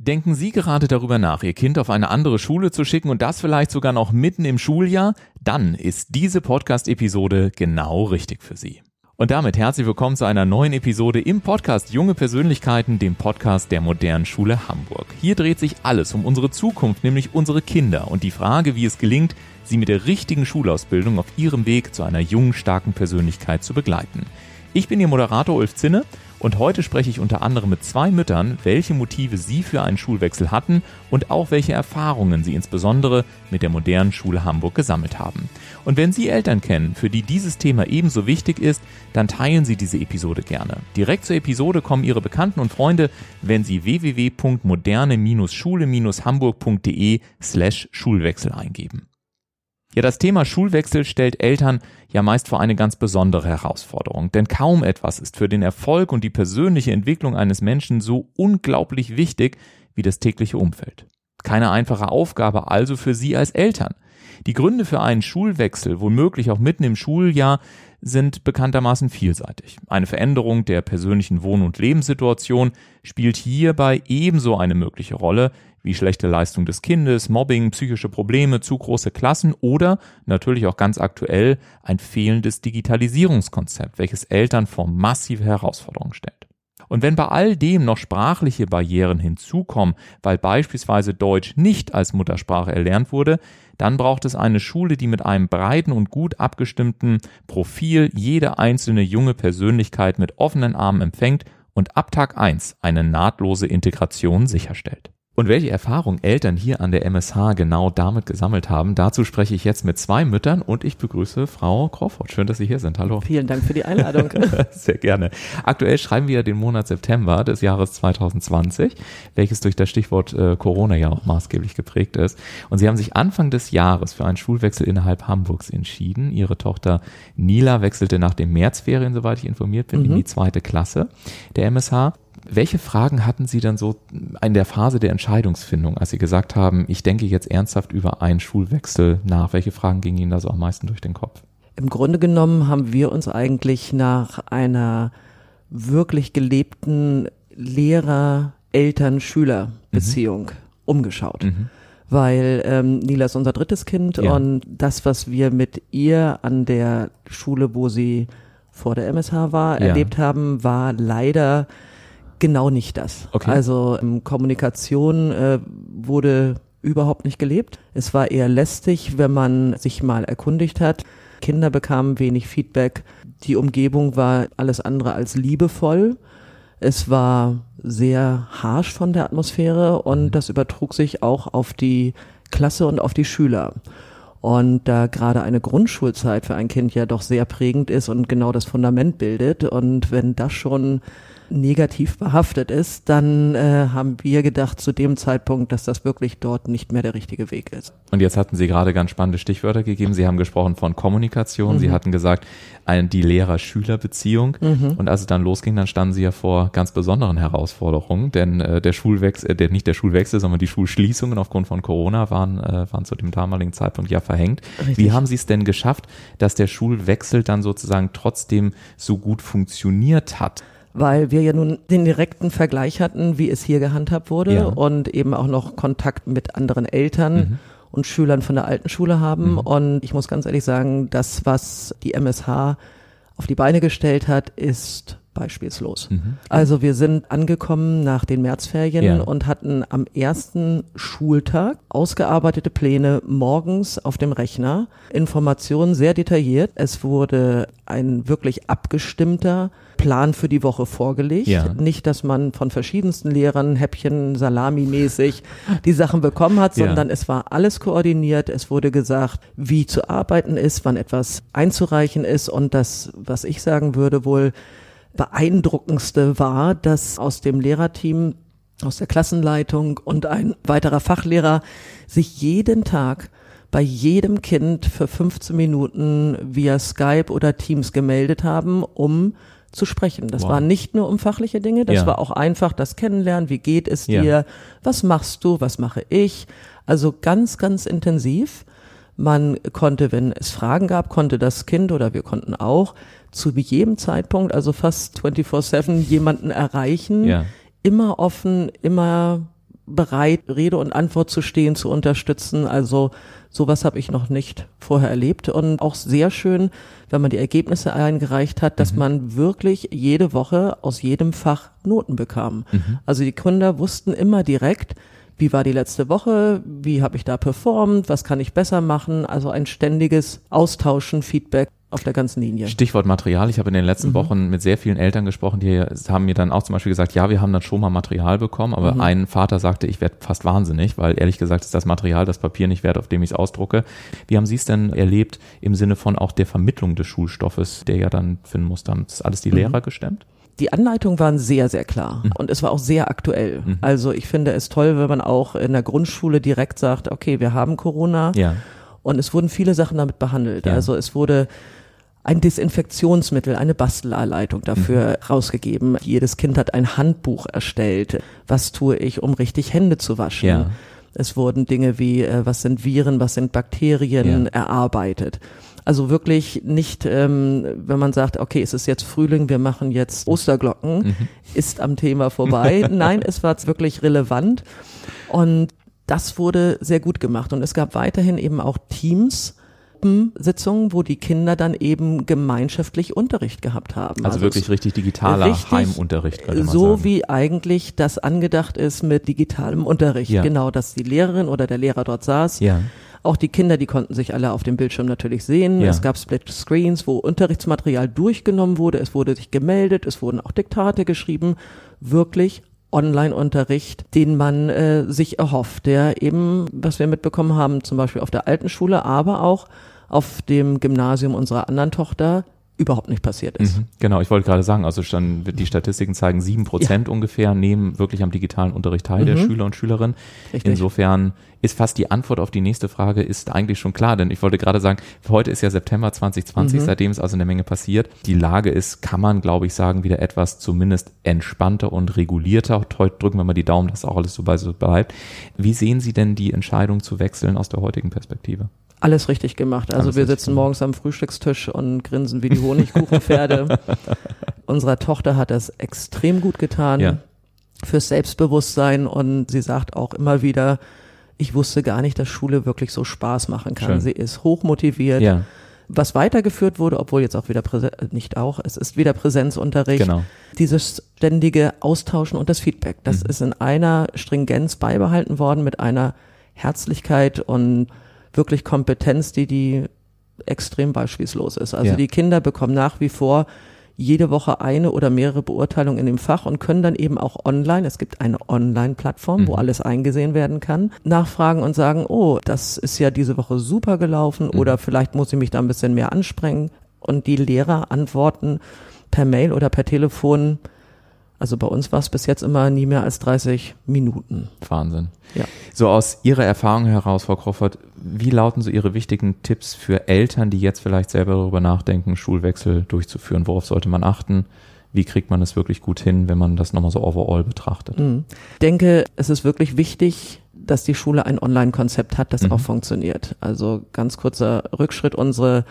Denken Sie gerade darüber nach, Ihr Kind auf eine andere Schule zu schicken und das vielleicht sogar noch mitten im Schuljahr? Dann ist diese Podcast-Episode genau richtig für Sie. Und damit herzlich willkommen zu einer neuen Episode im Podcast Junge Persönlichkeiten, dem Podcast der modernen Schule Hamburg. Hier dreht sich alles um unsere Zukunft, nämlich unsere Kinder und die Frage, wie es gelingt, sie mit der richtigen Schulausbildung auf ihrem Weg zu einer jungen, starken Persönlichkeit zu begleiten. Ich bin Ihr Moderator Ulf Zinne und heute spreche ich unter anderem mit zwei Müttern, welche Motive sie für einen Schulwechsel hatten und auch welche Erfahrungen sie insbesondere mit der modernen Schule Hamburg gesammelt haben. Und wenn Sie Eltern kennen, für die dieses Thema ebenso wichtig ist, dann teilen Sie diese Episode gerne. Direkt zur Episode kommen Ihre Bekannten und Freunde, wenn Sie www.moderne-schule-hamburg.de slash Schulwechsel eingeben. Ja, das Thema Schulwechsel stellt Eltern ja meist vor eine ganz besondere Herausforderung, denn kaum etwas ist für den Erfolg und die persönliche Entwicklung eines Menschen so unglaublich wichtig wie das tägliche Umfeld. Keine einfache Aufgabe also für Sie als Eltern. Die Gründe für einen Schulwechsel, womöglich auch mitten im Schuljahr, sind bekanntermaßen vielseitig. Eine Veränderung der persönlichen Wohn- und Lebenssituation spielt hierbei ebenso eine mögliche Rolle wie schlechte Leistung des Kindes, Mobbing, psychische Probleme, zu große Klassen oder natürlich auch ganz aktuell ein fehlendes Digitalisierungskonzept, welches Eltern vor massive Herausforderungen stellt. Und wenn bei all dem noch sprachliche Barrieren hinzukommen, weil beispielsweise Deutsch nicht als Muttersprache erlernt wurde, dann braucht es eine Schule, die mit einem breiten und gut abgestimmten Profil jede einzelne junge Persönlichkeit mit offenen Armen empfängt und ab Tag 1 eine nahtlose Integration sicherstellt. Und welche Erfahrung Eltern hier an der MSH genau damit gesammelt haben, dazu spreche ich jetzt mit zwei Müttern und ich begrüße Frau Crawford. Schön, dass Sie hier sind. Hallo. Vielen Dank für die Einladung. Sehr gerne. Aktuell schreiben wir den Monat September des Jahres 2020, welches durch das Stichwort äh, Corona ja auch maßgeblich geprägt ist. Und Sie haben sich Anfang des Jahres für einen Schulwechsel innerhalb Hamburgs entschieden. Ihre Tochter Nila wechselte nach den Märzferien, soweit ich informiert bin, mhm. in die zweite Klasse der MSH. Welche Fragen hatten Sie dann so in der Phase der Entscheidungsfindung, als Sie gesagt haben, ich denke jetzt ernsthaft über einen Schulwechsel nach? Welche Fragen gingen Ihnen da so am meisten durch den Kopf? Im Grunde genommen haben wir uns eigentlich nach einer wirklich gelebten Lehrer-Eltern-Schüler-Beziehung mhm. umgeschaut. Mhm. Weil ähm, Nila ist unser drittes Kind ja. und das, was wir mit ihr an der Schule, wo sie vor der MSH war, ja. erlebt haben, war leider genau nicht das. Okay. Also ähm, Kommunikation äh, wurde überhaupt nicht gelebt. Es war eher lästig, wenn man sich mal erkundigt hat. Kinder bekamen wenig Feedback. Die Umgebung war alles andere als liebevoll. Es war sehr harsh von der Atmosphäre und mhm. das übertrug sich auch auf die Klasse und auf die Schüler. Und da gerade eine Grundschulzeit für ein Kind ja doch sehr prägend ist und genau das Fundament bildet und wenn das schon negativ behaftet ist, dann äh, haben wir gedacht zu dem Zeitpunkt, dass das wirklich dort nicht mehr der richtige Weg ist. Und jetzt hatten Sie gerade ganz spannende Stichwörter gegeben. Sie haben gesprochen von Kommunikation. Mhm. Sie hatten gesagt, ein, die Lehrer-Schüler-Beziehung. Mhm. Und als es dann losging, dann standen Sie ja vor ganz besonderen Herausforderungen, denn äh, der Schulwechsel, äh, der, nicht der Schulwechsel, sondern die Schulschließungen aufgrund von Corona waren, äh, waren zu dem damaligen Zeitpunkt ja verhängt. Richtig. Wie haben Sie es denn geschafft, dass der Schulwechsel dann sozusagen trotzdem so gut funktioniert hat? Weil wir ja nun den direkten Vergleich hatten, wie es hier gehandhabt wurde ja. und eben auch noch Kontakt mit anderen Eltern mhm. und Schülern von der alten Schule haben. Mhm. Und ich muss ganz ehrlich sagen, das, was die MSH auf die Beine gestellt hat, ist beispielslos. Mhm. Also wir sind angekommen nach den Märzferien ja. und hatten am ersten Schultag ausgearbeitete Pläne morgens auf dem Rechner, Informationen sehr detailliert. Es wurde ein wirklich abgestimmter Plan für die Woche vorgelegt. Ja. Nicht, dass man von verschiedensten Lehrern Häppchen Salami-mäßig die Sachen bekommen hat, sondern ja. es war alles koordiniert. Es wurde gesagt, wie zu arbeiten ist, wann etwas einzureichen ist und das, was ich sagen würde, wohl beeindruckendste war, dass aus dem Lehrerteam, aus der Klassenleitung und ein weiterer Fachlehrer sich jeden Tag bei jedem Kind für 15 Minuten via Skype oder Teams gemeldet haben, um zu sprechen. Das wow. war nicht nur um fachliche Dinge, das ja. war auch einfach das Kennenlernen, wie geht es dir, ja. was machst du, was mache ich. Also ganz, ganz intensiv. Man konnte, wenn es Fragen gab, konnte das Kind oder wir konnten auch zu jedem Zeitpunkt, also fast 24-7, jemanden erreichen. Ja. Immer offen, immer bereit, Rede und Antwort zu stehen, zu unterstützen. Also sowas habe ich noch nicht vorher erlebt und auch sehr schön, wenn man die Ergebnisse eingereicht hat, dass mhm. man wirklich jede Woche aus jedem Fach Noten bekam. Mhm. Also die Gründer wussten immer direkt, wie war die letzte Woche, wie habe ich da performt, was kann ich besser machen, also ein ständiges Austauschen, Feedback auf der ganzen Linie. Stichwort Material. Ich habe in den letzten mhm. Wochen mit sehr vielen Eltern gesprochen, die haben mir dann auch zum Beispiel gesagt, ja, wir haben dann schon mal Material bekommen, aber mhm. ein Vater sagte, ich werde fast wahnsinnig, weil ehrlich gesagt ist das Material, das Papier nicht wert, auf dem ich es ausdrucke. Wie haben Sie es denn erlebt im Sinne von auch der Vermittlung des Schulstoffes, der ja dann finden muss, dann ist alles die mhm. Lehrer gestemmt? Die Anleitungen waren sehr, sehr klar mhm. und es war auch sehr aktuell. Mhm. Also ich finde es toll, wenn man auch in der Grundschule direkt sagt, okay, wir haben Corona ja. und es wurden viele Sachen damit behandelt. Ja. Also es wurde ein Desinfektionsmittel, eine Bastelanleitung dafür mhm. rausgegeben. Jedes Kind hat ein Handbuch erstellt. Was tue ich, um richtig Hände zu waschen? Ja. Es wurden Dinge wie, äh, was sind Viren, was sind Bakterien erarbeitet. Also wirklich nicht, ähm, wenn man sagt, okay, es ist jetzt Frühling, wir machen jetzt Osterglocken, mhm. ist am Thema vorbei. Nein, es war wirklich relevant. Und das wurde sehr gut gemacht. Und es gab weiterhin eben auch Teams, Gruppensitzungen, wo die Kinder dann eben gemeinschaftlich Unterricht gehabt haben. Also, also wirklich richtig digitaler richtig Heimunterricht. So sagen. wie eigentlich das angedacht ist mit digitalem Unterricht. Ja. Genau, dass die Lehrerin oder der Lehrer dort saß. Ja. Auch die Kinder, die konnten sich alle auf dem Bildschirm natürlich sehen. Ja. Es gab Split Screens, wo Unterrichtsmaterial durchgenommen wurde. Es wurde sich gemeldet. Es wurden auch Diktate geschrieben. Wirklich Online-Unterricht, den man äh, sich erhofft, der eben, was wir mitbekommen haben, zum Beispiel auf der alten Schule, aber auch auf dem Gymnasium unserer anderen Tochter überhaupt nicht passiert ist. Mhm, genau, ich wollte gerade sagen, also schon, die Statistiken zeigen, sieben Prozent ja. ungefähr nehmen wirklich am digitalen Unterricht teil mhm. der Schüler und Schülerinnen. Richtig. Insofern ist fast die Antwort auf die nächste Frage ist eigentlich schon klar, denn ich wollte gerade sagen, heute ist ja September 2020, mhm. seitdem ist also eine Menge passiert. Die Lage ist, kann man glaube ich sagen, wieder etwas zumindest entspannter und regulierter. Heute drücken wir mal die Daumen, dass auch alles so bei so bleibt. Wie sehen Sie denn die Entscheidung zu wechseln aus der heutigen Perspektive? Alles richtig gemacht. Also alles wir sitzen morgens am Frühstückstisch und grinsen wie die Honigkuchenpferde. Unserer Tochter hat das extrem gut getan ja. fürs Selbstbewusstsein und sie sagt auch immer wieder, ich wusste gar nicht, dass Schule wirklich so Spaß machen kann. Schön. Sie ist hochmotiviert. Ja. Was weitergeführt wurde, obwohl jetzt auch wieder Präsen äh, nicht auch, es ist wieder Präsenzunterricht. Genau. Dieses ständige Austauschen und das Feedback, das mhm. ist in einer Stringenz beibehalten worden mit einer Herzlichkeit und wirklich Kompetenz, die die extrem beispielslos ist. Also ja. die Kinder bekommen nach wie vor jede Woche eine oder mehrere Beurteilungen in dem Fach und können dann eben auch online, es gibt eine Online-Plattform, mhm. wo alles eingesehen werden kann, nachfragen und sagen, oh, das ist ja diese Woche super gelaufen mhm. oder vielleicht muss ich mich da ein bisschen mehr ansprengen. Und die Lehrer antworten per Mail oder per Telefon, also bei uns war es bis jetzt immer nie mehr als 30 Minuten. Wahnsinn. Ja. So aus Ihrer Erfahrung heraus, Frau Crawford, wie lauten so Ihre wichtigen Tipps für Eltern, die jetzt vielleicht selber darüber nachdenken, Schulwechsel durchzuführen? Worauf sollte man achten? Wie kriegt man es wirklich gut hin, wenn man das nochmal so overall betrachtet? Mhm. Ich denke, es ist wirklich wichtig, dass die Schule ein Online-Konzept hat, das mhm. auch funktioniert. Also ganz kurzer Rückschritt. Unsere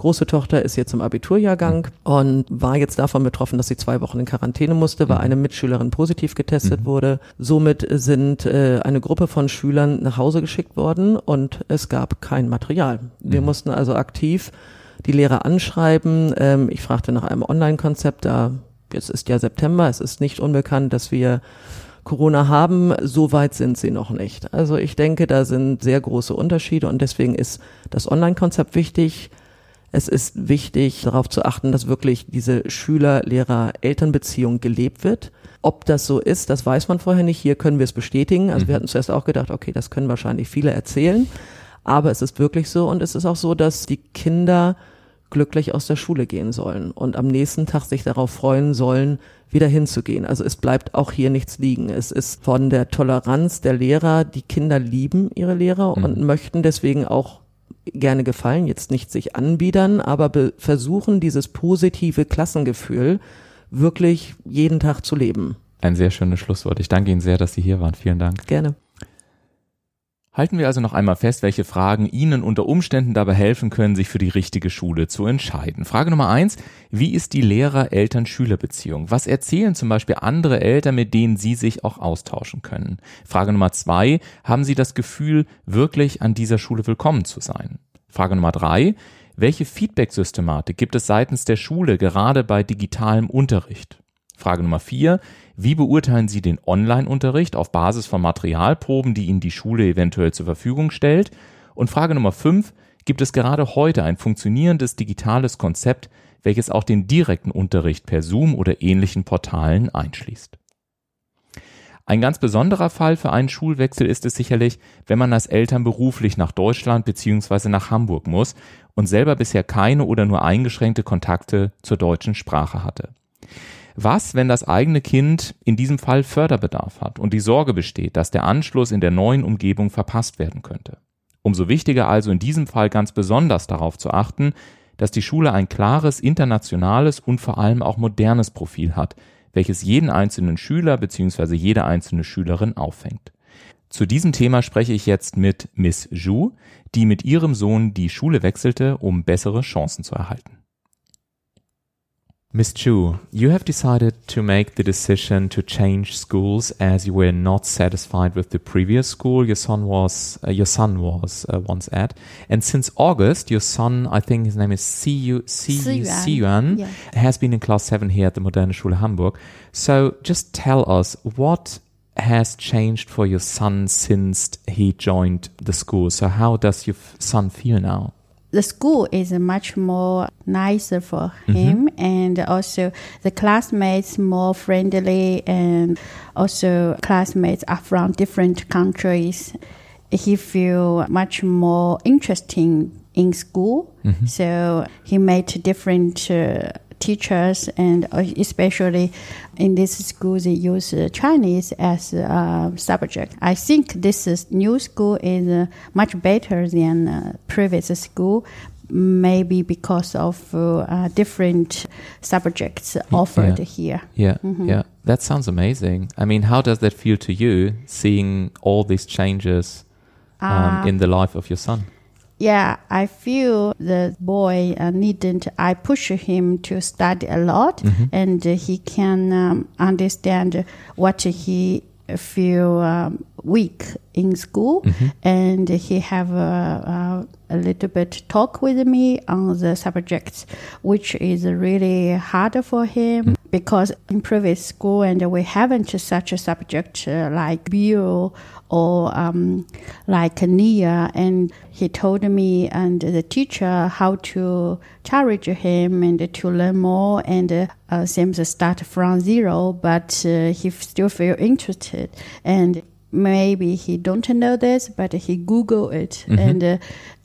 große Tochter ist jetzt im Abiturjahrgang und war jetzt davon betroffen, dass sie zwei Wochen in Quarantäne musste, weil mhm. eine Mitschülerin positiv getestet mhm. wurde. Somit sind äh, eine Gruppe von Schülern nach Hause geschickt worden und es gab kein Material. Wir mhm. mussten also aktiv die Lehrer anschreiben. Ähm, ich fragte nach einem Online-Konzept, da jetzt ist ja September, es ist nicht unbekannt, dass wir Corona haben, so weit sind sie noch nicht. Also ich denke, da sind sehr große Unterschiede und deswegen ist das Online-Konzept wichtig. Es ist wichtig, darauf zu achten, dass wirklich diese Schüler-Lehrer-Eltern-Beziehung gelebt wird. Ob das so ist, das weiß man vorher nicht. Hier können wir es bestätigen. Also mhm. wir hatten zuerst auch gedacht, okay, das können wahrscheinlich viele erzählen. Aber es ist wirklich so und es ist auch so, dass die Kinder glücklich aus der Schule gehen sollen und am nächsten Tag sich darauf freuen sollen, wieder hinzugehen. Also es bleibt auch hier nichts liegen. Es ist von der Toleranz der Lehrer, die Kinder lieben ihre Lehrer mhm. und möchten deswegen auch gerne gefallen, jetzt nicht sich anbiedern, aber versuchen, dieses positive Klassengefühl wirklich jeden Tag zu leben. Ein sehr schönes Schlusswort. Ich danke Ihnen sehr, dass Sie hier waren. Vielen Dank. Gerne. Halten wir also noch einmal fest, welche Fragen Ihnen unter Umständen dabei helfen können, sich für die richtige Schule zu entscheiden. Frage Nummer eins. Wie ist die Lehrer-Eltern-Schüler-Beziehung? Was erzählen zum Beispiel andere Eltern, mit denen Sie sich auch austauschen können? Frage Nummer zwei. Haben Sie das Gefühl, wirklich an dieser Schule willkommen zu sein? Frage Nummer drei. Welche Feedback-Systematik gibt es seitens der Schule gerade bei digitalem Unterricht? Frage Nummer vier. Wie beurteilen Sie den Online-Unterricht auf Basis von Materialproben, die Ihnen die Schule eventuell zur Verfügung stellt? Und Frage Nummer fünf, gibt es gerade heute ein funktionierendes digitales Konzept, welches auch den direkten Unterricht per Zoom oder ähnlichen Portalen einschließt? Ein ganz besonderer Fall für einen Schulwechsel ist es sicherlich, wenn man als Eltern beruflich nach Deutschland bzw. nach Hamburg muss und selber bisher keine oder nur eingeschränkte Kontakte zur deutschen Sprache hatte. Was, wenn das eigene Kind in diesem Fall Förderbedarf hat und die Sorge besteht, dass der Anschluss in der neuen Umgebung verpasst werden könnte? Umso wichtiger also in diesem Fall ganz besonders darauf zu achten, dass die Schule ein klares internationales und vor allem auch modernes Profil hat, welches jeden einzelnen Schüler bzw. jede einzelne Schülerin auffängt. Zu diesem Thema spreche ich jetzt mit Miss Zhu, die mit ihrem Sohn die Schule wechselte, um bessere Chancen zu erhalten. Miss Chu, you have decided to make the decision to change schools as you were not satisfied with the previous school your son was uh, your son was uh, once at, and since August, your son, I think his name is Siyu Yuan, yeah. has been in class seven here at the Moderne Schule Hamburg. So, just tell us what has changed for your son since he joined the school. So, how does your son feel now? The school is much more nicer for mm-hmm. him mm-hmm. and also the classmates more friendly and also classmates are from different countries he feel much more interesting in school mm-hmm. so he made different uh, teachers and uh, especially in this school they use uh, Chinese as a subject. I think this new school is uh, much better than uh, previous school. Maybe because of uh, different subjects offered yeah. here. Yeah, mm-hmm. yeah, that sounds amazing. I mean, how does that feel to you, seeing all these changes um, in the life of your son? Yeah, I feel the boy uh, needn't. I push him to study a lot, mm-hmm. and uh, he can um, understand what he feel um, weak in school, mm-hmm. and he have a, a, a, little bit talk with me on the subjects, which is really hard for him mm-hmm. Because in previous school and we haven't such a subject uh, like bio or um, like Nia, and he told me and the teacher how to encourage him and to learn more and uh, seems start from zero, but uh, he still feel interested and maybe he don't know this, but he Google it mm-hmm. and uh,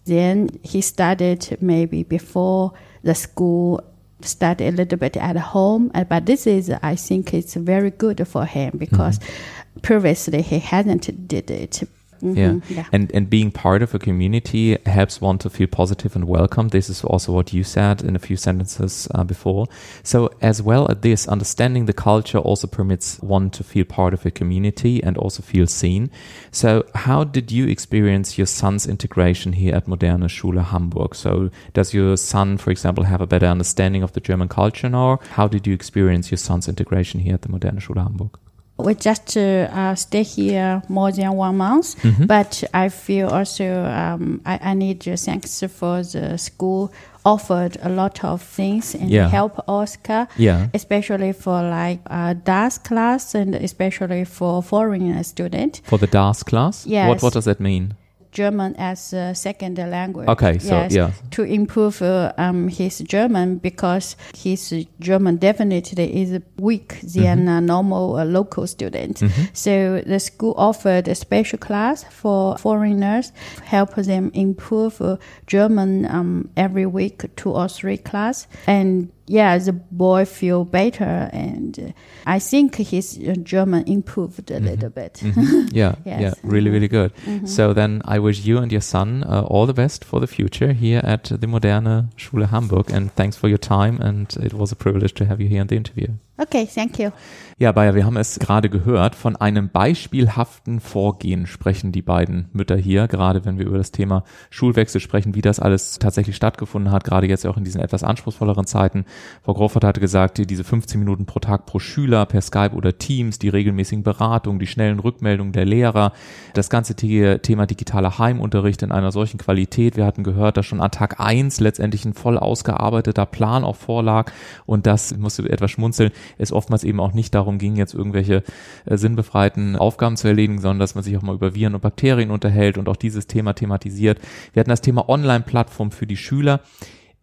then he started maybe before the school study a little bit at home. But this is, I think, it's very good for him because mm-hmm previously he hadn't did it. Mm-hmm, yeah. yeah. And and being part of a community helps one to feel positive and welcome. This is also what you said in a few sentences uh, before. So as well as this, understanding the culture also permits one to feel part of a community and also feel seen. So how did you experience your son's integration here at Moderne Schule Hamburg? So does your son, for example, have a better understanding of the German culture now? How did you experience your son's integration here at the Moderne Schule Hamburg? We just uh, stay here more than one month, mm-hmm. but I feel also um, I, I, need thanks for the school offered a lot of things and yeah. help Oscar, yeah. especially for like uh, DAS class and especially for foreign student. For the DAS class, yes. What what does that mean? German as a second language. Okay, so yes, yeah. To improve uh, um, his German because his German definitely is weak than mm-hmm. a normal uh, local student. Mm-hmm. So the school offered a special class for foreigners, help them improve uh, German um, every week, two or three class, and yeah, the boy feel better, and uh, I think his uh, German improved a mm-hmm. little bit. Mm-hmm. Yeah, yes. yeah, really, really good. Mm-hmm. So then, I wish you and your son uh, all the best for the future here at the Moderne Schule Hamburg, and thanks for your time. And it was a privilege to have you here in the interview. Okay, thank you. Ja, Bayer, wir haben es gerade gehört. Von einem beispielhaften Vorgehen sprechen die beiden Mütter hier, gerade wenn wir über das Thema Schulwechsel sprechen, wie das alles tatsächlich stattgefunden hat, gerade jetzt auch in diesen etwas anspruchsvolleren Zeiten. Frau Grofert hatte gesagt, diese 15 Minuten pro Tag pro Schüler per Skype oder Teams, die regelmäßigen Beratungen, die schnellen Rückmeldungen der Lehrer, das ganze Thema digitaler Heimunterricht in einer solchen Qualität. Wir hatten gehört, dass schon an Tag eins letztendlich ein voll ausgearbeiteter Plan auch vorlag und das musste etwas schmunzeln, es oftmals eben auch nicht darum ging, jetzt irgendwelche äh, sinnbefreiten Aufgaben zu erledigen, sondern dass man sich auch mal über Viren und Bakterien unterhält und auch dieses Thema thematisiert. Wir hatten das Thema Online-Plattform für die Schüler.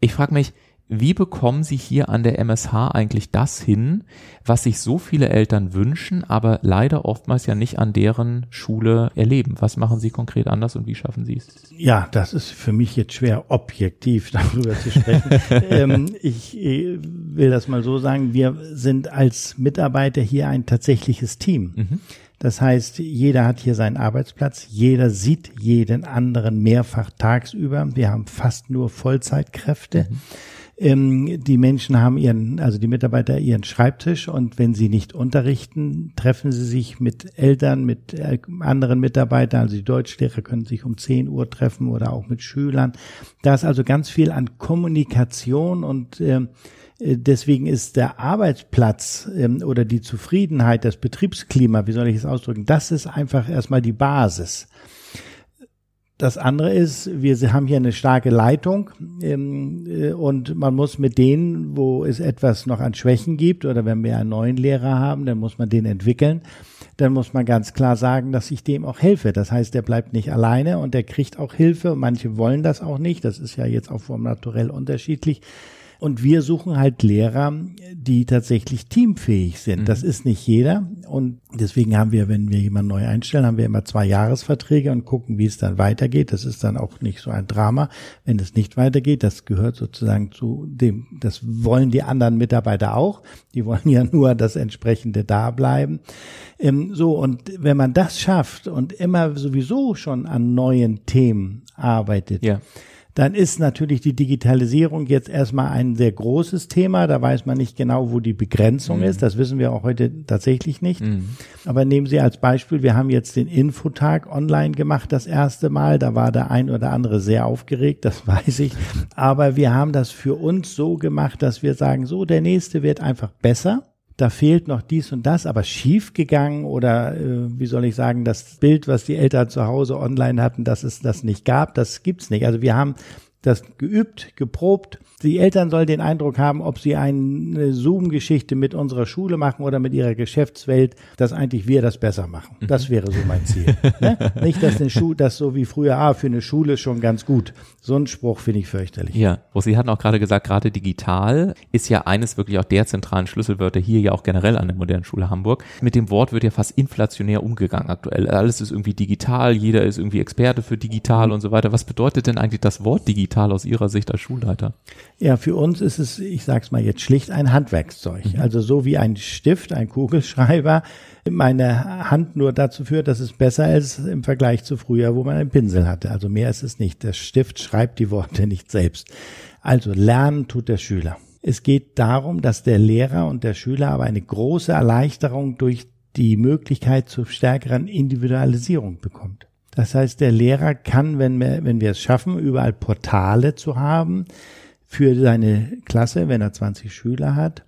Ich frage mich, wie bekommen Sie hier an der MSH eigentlich das hin, was sich so viele Eltern wünschen, aber leider oftmals ja nicht an deren Schule erleben? Was machen Sie konkret anders und wie schaffen Sie es? Ja, das ist für mich jetzt schwer, objektiv darüber zu sprechen. ähm, ich äh, will das mal so sagen, wir sind als Mitarbeiter hier ein tatsächliches Team. Mhm. Das heißt, jeder hat hier seinen Arbeitsplatz, jeder sieht jeden anderen mehrfach tagsüber. Wir haben fast nur Vollzeitkräfte. Mhm. Ähm, die Menschen haben ihren, also die Mitarbeiter ihren Schreibtisch und wenn sie nicht unterrichten, treffen sie sich mit Eltern, mit äh, anderen Mitarbeitern, also die Deutschlehrer können sich um 10 Uhr treffen oder auch mit Schülern. Da ist also ganz viel an Kommunikation und ähm, äh, Deswegen ist der Arbeitsplatz ähm, oder die Zufriedenheit, das Betriebsklima, wie soll ich es ausdrücken, das ist einfach erstmal die Basis. Das andere ist, wir haben hier eine starke Leitung ähm, äh, und man muss mit denen, wo es etwas noch an Schwächen gibt oder wenn wir einen neuen Lehrer haben, dann muss man den entwickeln. Dann muss man ganz klar sagen, dass ich dem auch helfe. Das heißt, der bleibt nicht alleine und der kriegt auch Hilfe. Manche wollen das auch nicht. Das ist ja jetzt auch vom Naturell unterschiedlich. Und wir suchen halt Lehrer, die tatsächlich teamfähig sind. Mhm. Das ist nicht jeder. Und deswegen haben wir, wenn wir jemanden neu einstellen, haben wir immer zwei Jahresverträge und gucken, wie es dann weitergeht. Das ist dann auch nicht so ein Drama, wenn es nicht weitergeht. Das gehört sozusagen zu dem, das wollen die anderen Mitarbeiter auch. Die wollen ja nur das entsprechende da bleiben. Ähm, so, und wenn man das schafft und immer sowieso schon an neuen Themen arbeitet, ja dann ist natürlich die Digitalisierung jetzt erstmal ein sehr großes Thema. Da weiß man nicht genau, wo die Begrenzung mhm. ist. Das wissen wir auch heute tatsächlich nicht. Mhm. Aber nehmen Sie als Beispiel, wir haben jetzt den Infotag online gemacht, das erste Mal. Da war der ein oder andere sehr aufgeregt, das weiß ich. Aber wir haben das für uns so gemacht, dass wir sagen, so, der nächste wird einfach besser da fehlt noch dies und das, aber schief gegangen oder äh, wie soll ich sagen, das Bild, was die Eltern zu Hause online hatten, dass es das nicht gab, das gibt's nicht. Also wir haben das geübt, geprobt. Die Eltern sollen den Eindruck haben, ob sie eine Zoom-Geschichte mit unserer Schule machen oder mit ihrer Geschäftswelt, dass eigentlich wir das besser machen. Mhm. Das wäre so mein Ziel. ne? Nicht, dass eine Schule, das so wie früher, ah, für eine Schule schon ganz gut. So ein Spruch finde ich fürchterlich. Ja, wo Sie hatten auch gerade gesagt, gerade digital ist ja eines wirklich auch der zentralen Schlüsselwörter hier ja auch generell an der modernen Schule Hamburg. Mit dem Wort wird ja fast inflationär umgegangen aktuell. Alles ist irgendwie digital, jeder ist irgendwie Experte für digital mhm. und so weiter. Was bedeutet denn eigentlich das Wort digital aus Ihrer Sicht als Schulleiter? Ja, für uns ist es, ich sage es mal jetzt schlicht, ein Handwerkszeug. Mhm. Also so wie ein Stift, ein Kugelschreiber meine Hand nur dazu führt, dass es besser ist im Vergleich zu früher, wo man einen Pinsel hatte. Also mehr ist es nicht. Der Stift schreibt die Worte nicht selbst. Also lernen tut der Schüler. Es geht darum, dass der Lehrer und der Schüler aber eine große Erleichterung durch die Möglichkeit zur stärkeren Individualisierung bekommt. Das heißt, der Lehrer kann, wenn wir, wenn wir es schaffen, überall Portale zu haben für seine Klasse, wenn er 20 Schüler hat,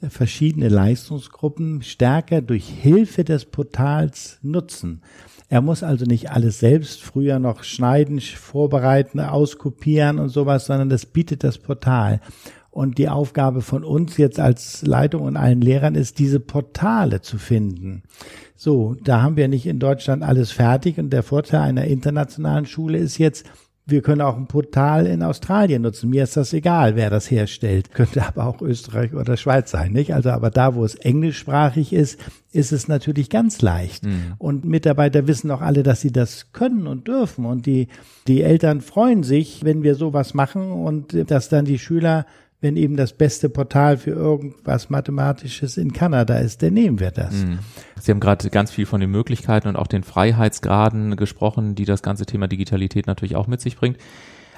verschiedene Leistungsgruppen stärker durch Hilfe des Portals nutzen. Er muss also nicht alles selbst früher noch schneiden, vorbereiten, auskopieren und sowas, sondern das bietet das Portal. Und die Aufgabe von uns jetzt als Leitung und allen Lehrern ist, diese Portale zu finden. So, da haben wir nicht in Deutschland alles fertig und der Vorteil einer internationalen Schule ist jetzt, wir können auch ein Portal in Australien nutzen. Mir ist das egal, wer das herstellt. Könnte aber auch Österreich oder Schweiz sein, nicht? Also, aber da, wo es englischsprachig ist, ist es natürlich ganz leicht. Mhm. Und Mitarbeiter wissen auch alle, dass sie das können und dürfen. Und die, die Eltern freuen sich, wenn wir sowas machen und dass dann die Schüler wenn eben das beste Portal für irgendwas Mathematisches in Kanada ist, dann nehmen wir das. Mhm. Sie haben gerade ganz viel von den Möglichkeiten und auch den Freiheitsgraden gesprochen, die das ganze Thema Digitalität natürlich auch mit sich bringt.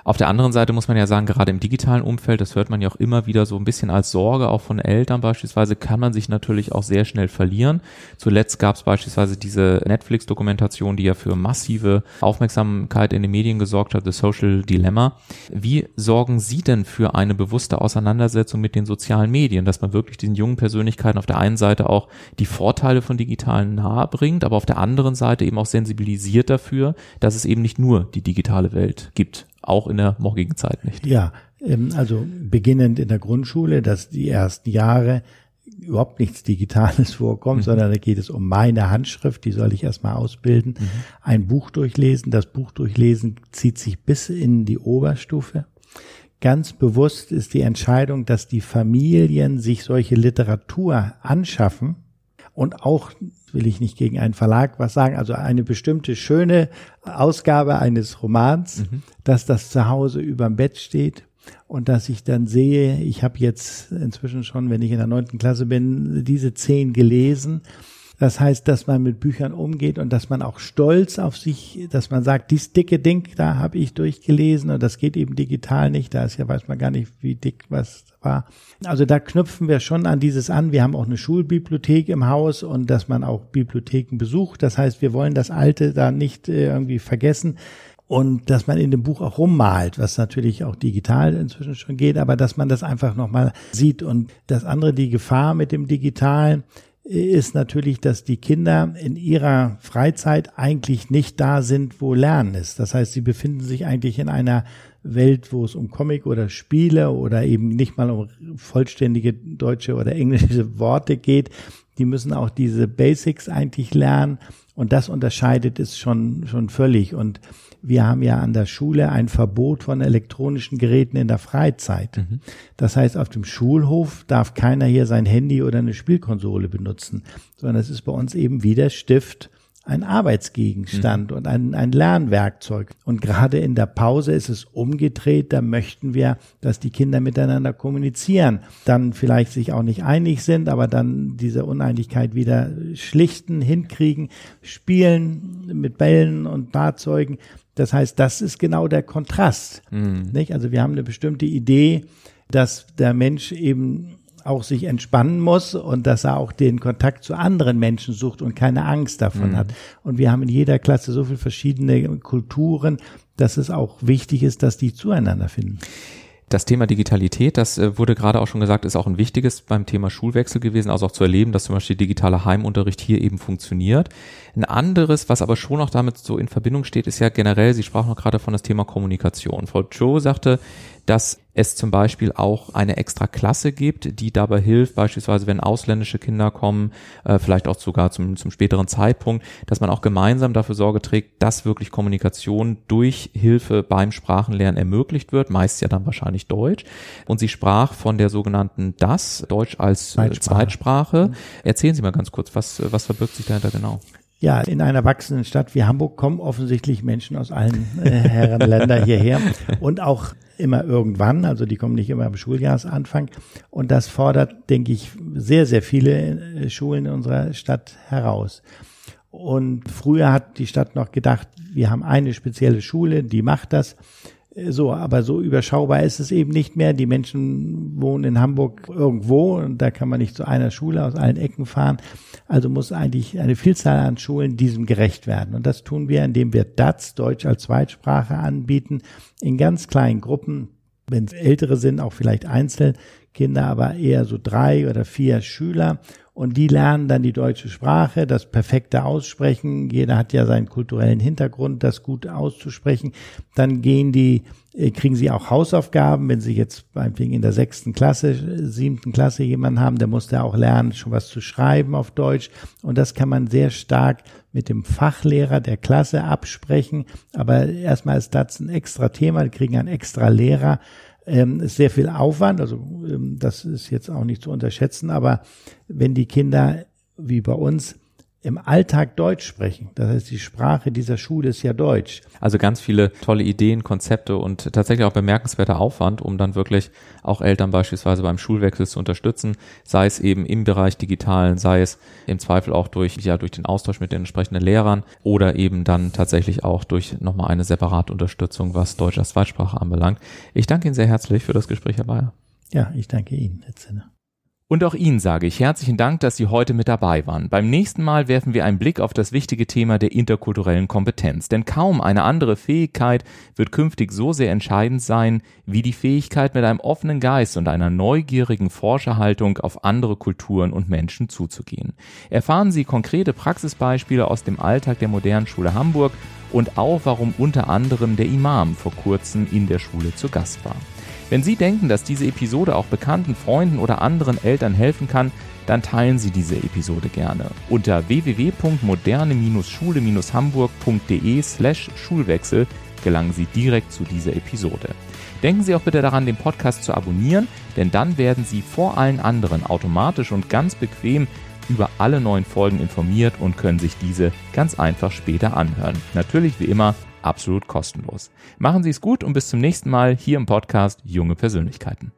Auf der anderen Seite muss man ja sagen, gerade im digitalen Umfeld, das hört man ja auch immer wieder so ein bisschen als Sorge, auch von Eltern beispielsweise, kann man sich natürlich auch sehr schnell verlieren. Zuletzt gab es beispielsweise diese Netflix-Dokumentation, die ja für massive Aufmerksamkeit in den Medien gesorgt hat, The Social Dilemma. Wie sorgen Sie denn für eine bewusste Auseinandersetzung mit den sozialen Medien, dass man wirklich diesen jungen Persönlichkeiten auf der einen Seite auch die Vorteile von digitalen nahe bringt, aber auf der anderen Seite eben auch sensibilisiert dafür, dass es eben nicht nur die digitale Welt gibt? Auch in der morgigen Zeit nicht. Ja, ähm, also beginnend in der Grundschule, dass die ersten Jahre überhaupt nichts Digitales vorkommt, mhm. sondern da geht es um meine Handschrift, die soll ich erstmal ausbilden, mhm. ein Buch durchlesen. Das Buch durchlesen zieht sich bis in die Oberstufe. Ganz bewusst ist die Entscheidung, dass die Familien sich solche Literatur anschaffen und auch will ich nicht gegen einen Verlag was sagen, also eine bestimmte schöne Ausgabe eines Romans, mhm. dass das zu Hause überm Bett steht und dass ich dann sehe, ich habe jetzt inzwischen schon, wenn ich in der neunten Klasse bin, diese zehn gelesen das heißt, dass man mit Büchern umgeht und dass man auch stolz auf sich, dass man sagt, dies dicke Ding, da habe ich durchgelesen und das geht eben digital nicht. Da ist ja weiß man gar nicht, wie dick was war. Also da knüpfen wir schon an dieses an. Wir haben auch eine Schulbibliothek im Haus und dass man auch Bibliotheken besucht. Das heißt, wir wollen das Alte da nicht äh, irgendwie vergessen und dass man in dem Buch auch rummalt, was natürlich auch digital inzwischen schon geht, aber dass man das einfach nochmal sieht. Und das andere, die Gefahr mit dem Digitalen, ist natürlich, dass die Kinder in ihrer Freizeit eigentlich nicht da sind, wo Lernen ist. Das heißt, sie befinden sich eigentlich in einer Welt, wo es um Comic oder Spiele oder eben nicht mal um vollständige deutsche oder englische Worte geht. Die müssen auch diese Basics eigentlich lernen und das unterscheidet es schon, schon völlig. Und wir haben ja an der Schule ein Verbot von elektronischen Geräten in der Freizeit. Mhm. Das heißt, auf dem Schulhof darf keiner hier sein Handy oder eine Spielkonsole benutzen, sondern es ist bei uns eben wie der Stift ein Arbeitsgegenstand mhm. und ein, ein Lernwerkzeug. Und gerade in der Pause ist es umgedreht. Da möchten wir, dass die Kinder miteinander kommunizieren, dann vielleicht sich auch nicht einig sind, aber dann diese Uneinigkeit wieder schlichten, hinkriegen, spielen mit Bällen und Fahrzeugen. Das heißt, das ist genau der Kontrast. Mhm. Nicht? Also wir haben eine bestimmte Idee, dass der Mensch eben auch sich entspannen muss und dass er auch den Kontakt zu anderen Menschen sucht und keine Angst davon mhm. hat. Und wir haben in jeder Klasse so viele verschiedene Kulturen, dass es auch wichtig ist, dass die zueinander finden. Das Thema Digitalität, das äh, wurde gerade auch schon gesagt, ist auch ein wichtiges beim Thema Schulwechsel gewesen, also auch zu erleben, dass zum Beispiel digitaler Heimunterricht hier eben funktioniert. Ein anderes, was aber schon auch damit so in Verbindung steht, ist ja generell, Sie sprachen noch gerade von das Thema Kommunikation. Frau Joe sagte, dass es zum Beispiel auch eine extra Klasse gibt, die dabei hilft, beispielsweise wenn ausländische Kinder kommen, äh, vielleicht auch sogar zum, zum späteren Zeitpunkt, dass man auch gemeinsam dafür Sorge trägt, dass wirklich Kommunikation durch Hilfe beim Sprachenlernen ermöglicht wird, meist ja dann wahrscheinlich Deutsch. Und sie sprach von der sogenannten DAS, Deutsch als äh, Zweitsprache. Zweitsprache. Erzählen Sie mal ganz kurz, was, was verbirgt sich dahinter genau? Ja, in einer wachsenden Stadt wie Hamburg kommen offensichtlich Menschen aus allen äh, Herrenländern hierher und auch immer irgendwann, also die kommen nicht immer am Schuljahresanfang und das fordert, denke ich, sehr, sehr viele äh, Schulen in unserer Stadt heraus. Und früher hat die Stadt noch gedacht, wir haben eine spezielle Schule, die macht das. So, aber so überschaubar ist es eben nicht mehr. Die Menschen wohnen in Hamburg irgendwo und da kann man nicht zu einer Schule aus allen Ecken fahren. Also muss eigentlich eine Vielzahl an Schulen diesem gerecht werden. Und das tun wir, indem wir DATS, Deutsch als Zweitsprache, anbieten, in ganz kleinen Gruppen. Wenn es ältere sind, auch vielleicht Einzelkinder, aber eher so drei oder vier Schüler und die lernen dann die deutsche Sprache, das perfekte Aussprechen. Jeder hat ja seinen kulturellen Hintergrund, das gut auszusprechen. Dann gehen die, äh, kriegen sie auch Hausaufgaben, wenn sie jetzt meinetwegen in der sechsten Klasse, siebten Klasse jemanden haben, der muss da auch lernen, schon was zu schreiben auf Deutsch. Und das kann man sehr stark mit dem Fachlehrer der Klasse absprechen. Aber erstmal ist das ein extra Thema, die kriegen einen extra Lehrer ähm, ist sehr viel Aufwand, also ähm, das ist jetzt auch nicht zu unterschätzen, aber wenn die Kinder wie bei uns im Alltag Deutsch sprechen. Das heißt, die Sprache dieser Schule ist ja Deutsch. Also ganz viele tolle Ideen, Konzepte und tatsächlich auch bemerkenswerter Aufwand, um dann wirklich auch Eltern beispielsweise beim Schulwechsel zu unterstützen, sei es eben im Bereich Digitalen, sei es im Zweifel auch durch, ja, durch den Austausch mit den entsprechenden Lehrern oder eben dann tatsächlich auch durch nochmal eine separate Unterstützung, was Deutsch als Zweitsprache anbelangt. Ich danke Ihnen sehr herzlich für das Gespräch, Herr Bayer. Ja, ich danke Ihnen, Herr Zinner. Und auch Ihnen sage ich herzlichen Dank, dass Sie heute mit dabei waren. Beim nächsten Mal werfen wir einen Blick auf das wichtige Thema der interkulturellen Kompetenz. Denn kaum eine andere Fähigkeit wird künftig so sehr entscheidend sein, wie die Fähigkeit, mit einem offenen Geist und einer neugierigen Forscherhaltung auf andere Kulturen und Menschen zuzugehen. Erfahren Sie konkrete Praxisbeispiele aus dem Alltag der modernen Schule Hamburg und auch, warum unter anderem der Imam vor kurzem in der Schule zu Gast war. Wenn Sie denken, dass diese Episode auch bekannten Freunden oder anderen Eltern helfen kann, dann teilen Sie diese Episode gerne. Unter www.moderne-schule-hamburg.de slash Schulwechsel gelangen Sie direkt zu dieser Episode. Denken Sie auch bitte daran, den Podcast zu abonnieren, denn dann werden Sie vor allen anderen automatisch und ganz bequem über alle neuen Folgen informiert und können sich diese ganz einfach später anhören. Natürlich wie immer absolut kostenlos. Machen Sie es gut und bis zum nächsten Mal hier im Podcast Junge Persönlichkeiten.